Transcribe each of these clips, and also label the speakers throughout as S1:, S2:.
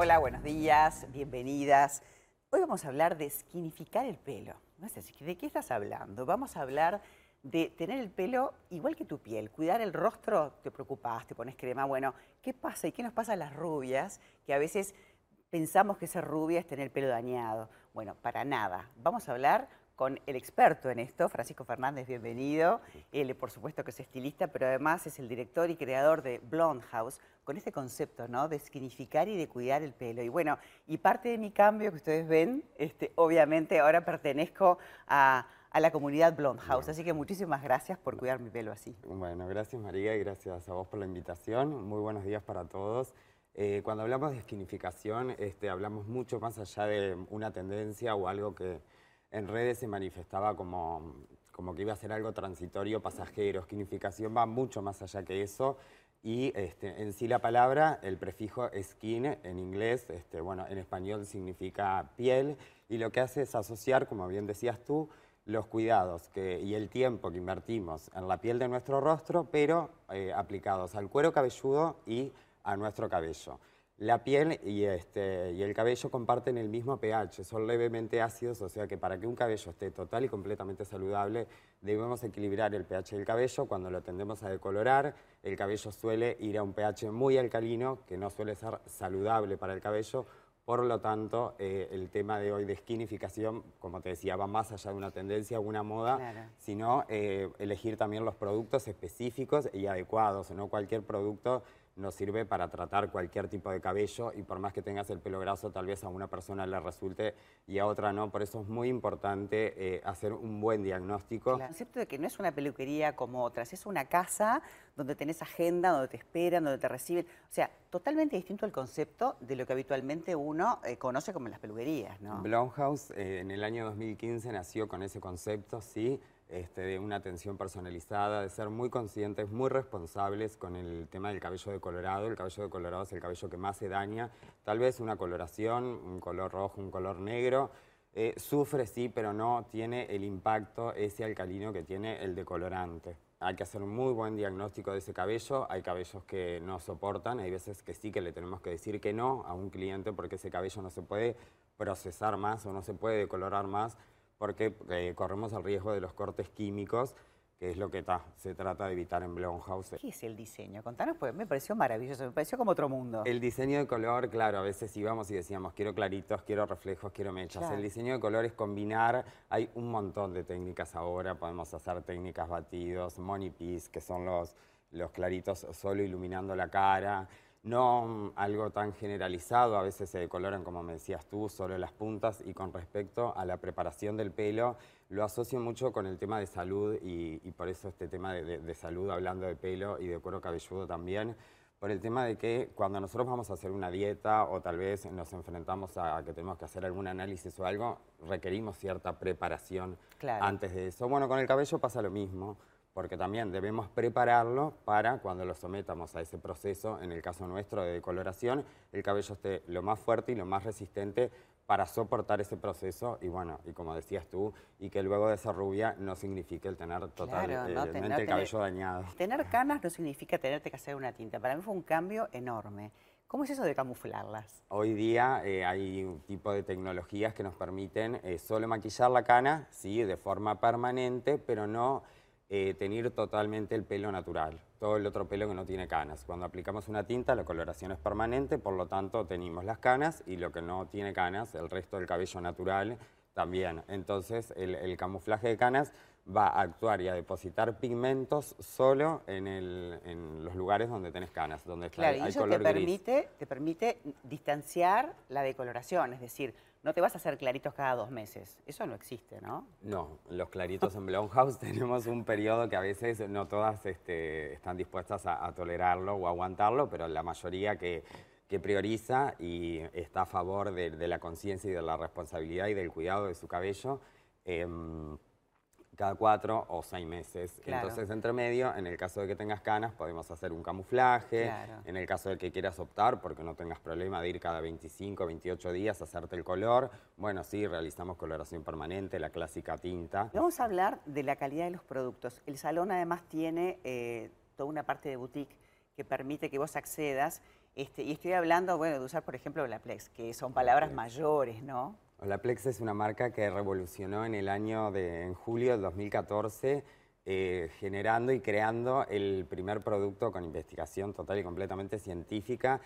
S1: Hola, buenos días, bienvenidas. Hoy vamos a hablar de skinificar el pelo. ¿de qué estás hablando? Vamos a hablar de tener el pelo igual que tu piel, cuidar el rostro, te preocupas, te pones crema. Bueno, ¿qué pasa y qué nos pasa a las rubias que a veces pensamos que ser rubia es tener el pelo dañado? Bueno, para nada. Vamos a hablar con el experto en esto, Francisco Fernández, bienvenido. Él, por supuesto, que es estilista, pero además es el director y creador de Blonde House, con este concepto, ¿no? De significar y de cuidar el pelo. Y bueno, y parte de mi cambio que ustedes ven, este, obviamente ahora pertenezco a, la comunidad Blonde House, así que muchísimas gracias por cuidar mi pelo así.
S2: Bueno, gracias María y gracias a vos por la invitación. Muy buenos días para todos. Eh, cuando hablamos de skinificación, este, hablamos mucho más allá de una tendencia o algo que en redes se manifestaba como, como que iba a ser algo transitorio, pasajero. Skinificación va mucho más allá que eso. Y este, en sí la palabra, el prefijo skin en inglés, este, bueno, en español significa piel, y lo que hace es asociar, como bien decías tú, los cuidados y el tiempo que invertimos en la piel de nuestro rostro, pero eh, aplicados al cuero cabelludo y a nuestro cabello. La piel y, este, y el cabello comparten el mismo pH, son levemente ácidos, o sea que para que un cabello esté total y completamente saludable, debemos equilibrar el pH del cabello. Cuando lo tendemos a decolorar, el cabello suele ir a un pH muy alcalino, que no suele ser saludable para el cabello. Por lo tanto, eh, el tema de hoy de skinificación, como te decía, va más allá de una tendencia o una moda, sino eh, elegir también los productos específicos y adecuados, no cualquier producto nos sirve para tratar cualquier tipo de cabello y por más que tengas el pelo graso, tal vez a una persona le resulte y a otra no. Por eso es muy importante eh, hacer un buen diagnóstico.
S1: El concepto de que no es una peluquería como otras, es una casa donde tenés agenda, donde te esperan, donde te reciben. O sea, totalmente distinto al concepto de lo que habitualmente uno eh, conoce como las peluquerías, ¿no?
S2: Blumhouse eh, en el año 2015 nació con ese concepto, sí. Este, de una atención personalizada, de ser muy conscientes, muy responsables con el tema del cabello decolorado. El cabello decolorado es el cabello que más se daña. Tal vez una coloración, un color rojo, un color negro, eh, sufre sí, pero no tiene el impacto ese alcalino que tiene el decolorante. Hay que hacer un muy buen diagnóstico de ese cabello. Hay cabellos que no soportan, hay veces que sí que le tenemos que decir que no a un cliente porque ese cabello no se puede procesar más o no se puede decolorar más porque eh, corremos el riesgo de los cortes químicos, que es lo que se trata de evitar en Blumhouse.
S1: ¿Qué es el diseño? Contanos, pues me pareció maravilloso, me pareció como otro mundo.
S2: El diseño de color, claro, a veces íbamos y decíamos, quiero claritos, quiero reflejos, quiero mechas. El diseño de color es combinar, hay un montón de técnicas ahora, podemos hacer técnicas batidos, money piece, que son los, los claritos solo iluminando la cara, no algo tan generalizado, a veces se decoloran, como me decías tú, solo las puntas y con respecto a la preparación del pelo, lo asocio mucho con el tema de salud y, por eso este tema de, salud, hablando de pelo y de cuero cabelludo también, por el tema de que cuando nosotros vamos a hacer una dieta o tal vez nos enfrentamos a que tenemos que hacer algún análisis o algo, requerimos cierta preparación antes de eso. Bueno, con el cabello pasa lo mismo porque también debemos prepararlo para cuando lo sometamos a ese proceso, en el caso nuestro de decoloración, el cabello esté lo más fuerte y lo más resistente para soportar ese proceso y bueno, y como decías tú, y que luego de esa rubia no signifique el tener totalmente el cabello dañado.
S1: Tener canas no significa tenerte que hacer una tinta, para mí fue un cambio enorme. ¿Cómo es eso de camuflarlas?
S2: Hoy día eh, hay un tipo de tecnologías que nos permiten eh, solo maquillar la cana, sí, de forma permanente, pero no eh, tener totalmente el pelo natural, todo el otro pelo que no tiene canas. Cuando aplicamos una tinta, la coloración es permanente, por lo tanto tenemos las canas y lo que no tiene canas, el resto del cabello natural también. Entonces el, camuflaje de canas va a actuar y a depositar pigmentos solo en, los lugares donde tenés canas, donde
S1: claro, y eso te permite, te permite distanciar la decoloración, es decir, no te vas a hacer claritos cada dos meses. Eso no existe, ¿no?
S2: No, los claritos en Blumhouse tenemos un periodo que a veces no todas este, están dispuestas a, tolerarlo o aguantarlo, pero la mayoría que, prioriza y está a favor de, la conciencia y de la responsabilidad y del cuidado de su cabello, em, cada cuatro o seis meses. Entonces, entre medio, en el caso de que tengas canas, podemos hacer un camuflaje. En el caso de que quieras optar, porque no tengas problema de ir cada 25, 28 días a hacerte el color, bueno, sí, realizamos coloración permanente, la clásica tinta.
S1: Vamos a hablar de la calidad de los productos. El salón además tiene eh, toda una parte de boutique que permite que vos accedas. Este, y estoy hablando, bueno, de usar, por ejemplo, Olaplex, que son palabras mayores, ¿no?
S2: Olaplex es una marca que revolucionó en el año de, julio del 2014, eh, generando y creando el primer producto con investigación total y completamente científica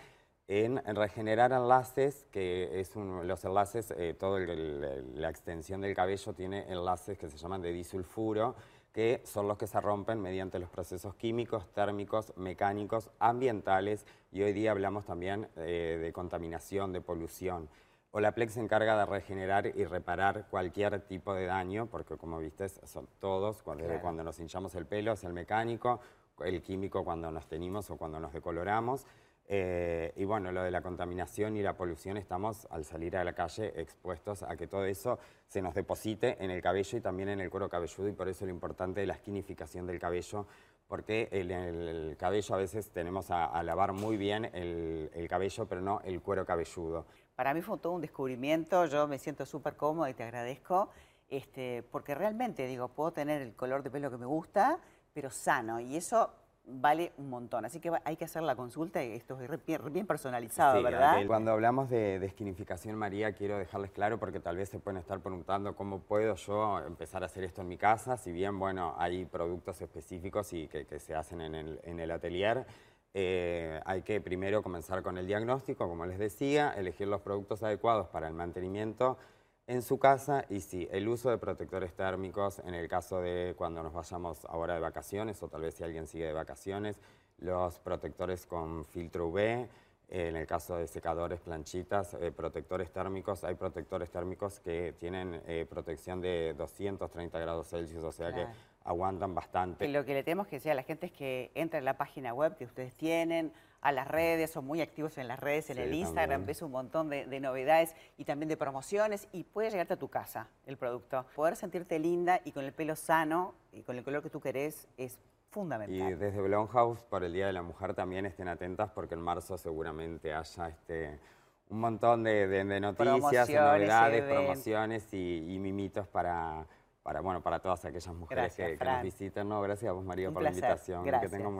S2: en, regenerar enlaces, que es los enlaces, eh, toda la extensión del cabello tiene enlaces que se llaman de disulfuro, que son los que se rompen mediante los procesos químicos, térmicos, mecánicos, ambientales y hoy día hablamos también eh, de contaminación, de polución. Olaplex se encarga de regenerar y reparar cualquier tipo de daño, porque como viste son todos, cuando, cuando nos hinchamos el pelo es el mecánico, el químico cuando nos tenimos o cuando nos decoloramos, eh, y bueno, lo de la contaminación y la polución, estamos al salir a la calle expuestos a que todo eso se nos deposite en el cabello y también en el cuero cabelludo y por eso lo importante de la esquinificación del cabello, porque en el, cabello a veces tenemos a, lavar muy bien el, cabello, pero no el cuero cabelludo.
S1: Para mí fue todo un descubrimiento, yo me siento súper cómoda y te agradezco, este, porque realmente digo, puedo tener el color de pelo que me gusta, pero sano, y eso vale un montón. Así que hay que hacer la consulta y esto es bien, personalizado, ¿verdad?
S2: Cuando hablamos de, de, María, quiero dejarles claro porque tal vez se pueden estar preguntando cómo puedo yo empezar a hacer esto en mi casa, si bien, bueno, hay productos específicos y que, se hacen en el, en el atelier. Eh, hay que primero comenzar con el diagnóstico, como les decía, elegir los productos adecuados para el mantenimiento en su casa y sí, el uso de protectores térmicos en el caso de cuando nos vayamos ahora de vacaciones o tal vez si alguien sigue de vacaciones, los protectores con filtro UV, en el caso de secadores, planchitas, eh, protectores térmicos, hay protectores térmicos que tienen eh, protección de 230 grados Celsius, o sea que aguantan bastante.
S1: lo que le tenemos que decir a la gente es que entre en la página web que ustedes tienen, a las redes, son muy activos en las redes, en el Instagram, ves un montón de, novedades y también de promociones y puede llegarte a tu casa el producto. Poder sentirte linda y con el pelo sano y con el color que tú querés es fundamental.
S2: Y desde Blonhouse, por el Día de la Mujer, también estén atentas porque en marzo seguramente haya este, un montón de, noticias, novedades, promociones y, mimitos para, para, bueno, para todas aquellas mujeres que, nos visiten. No, gracias a vos, María, por la invitación.
S1: Gracias.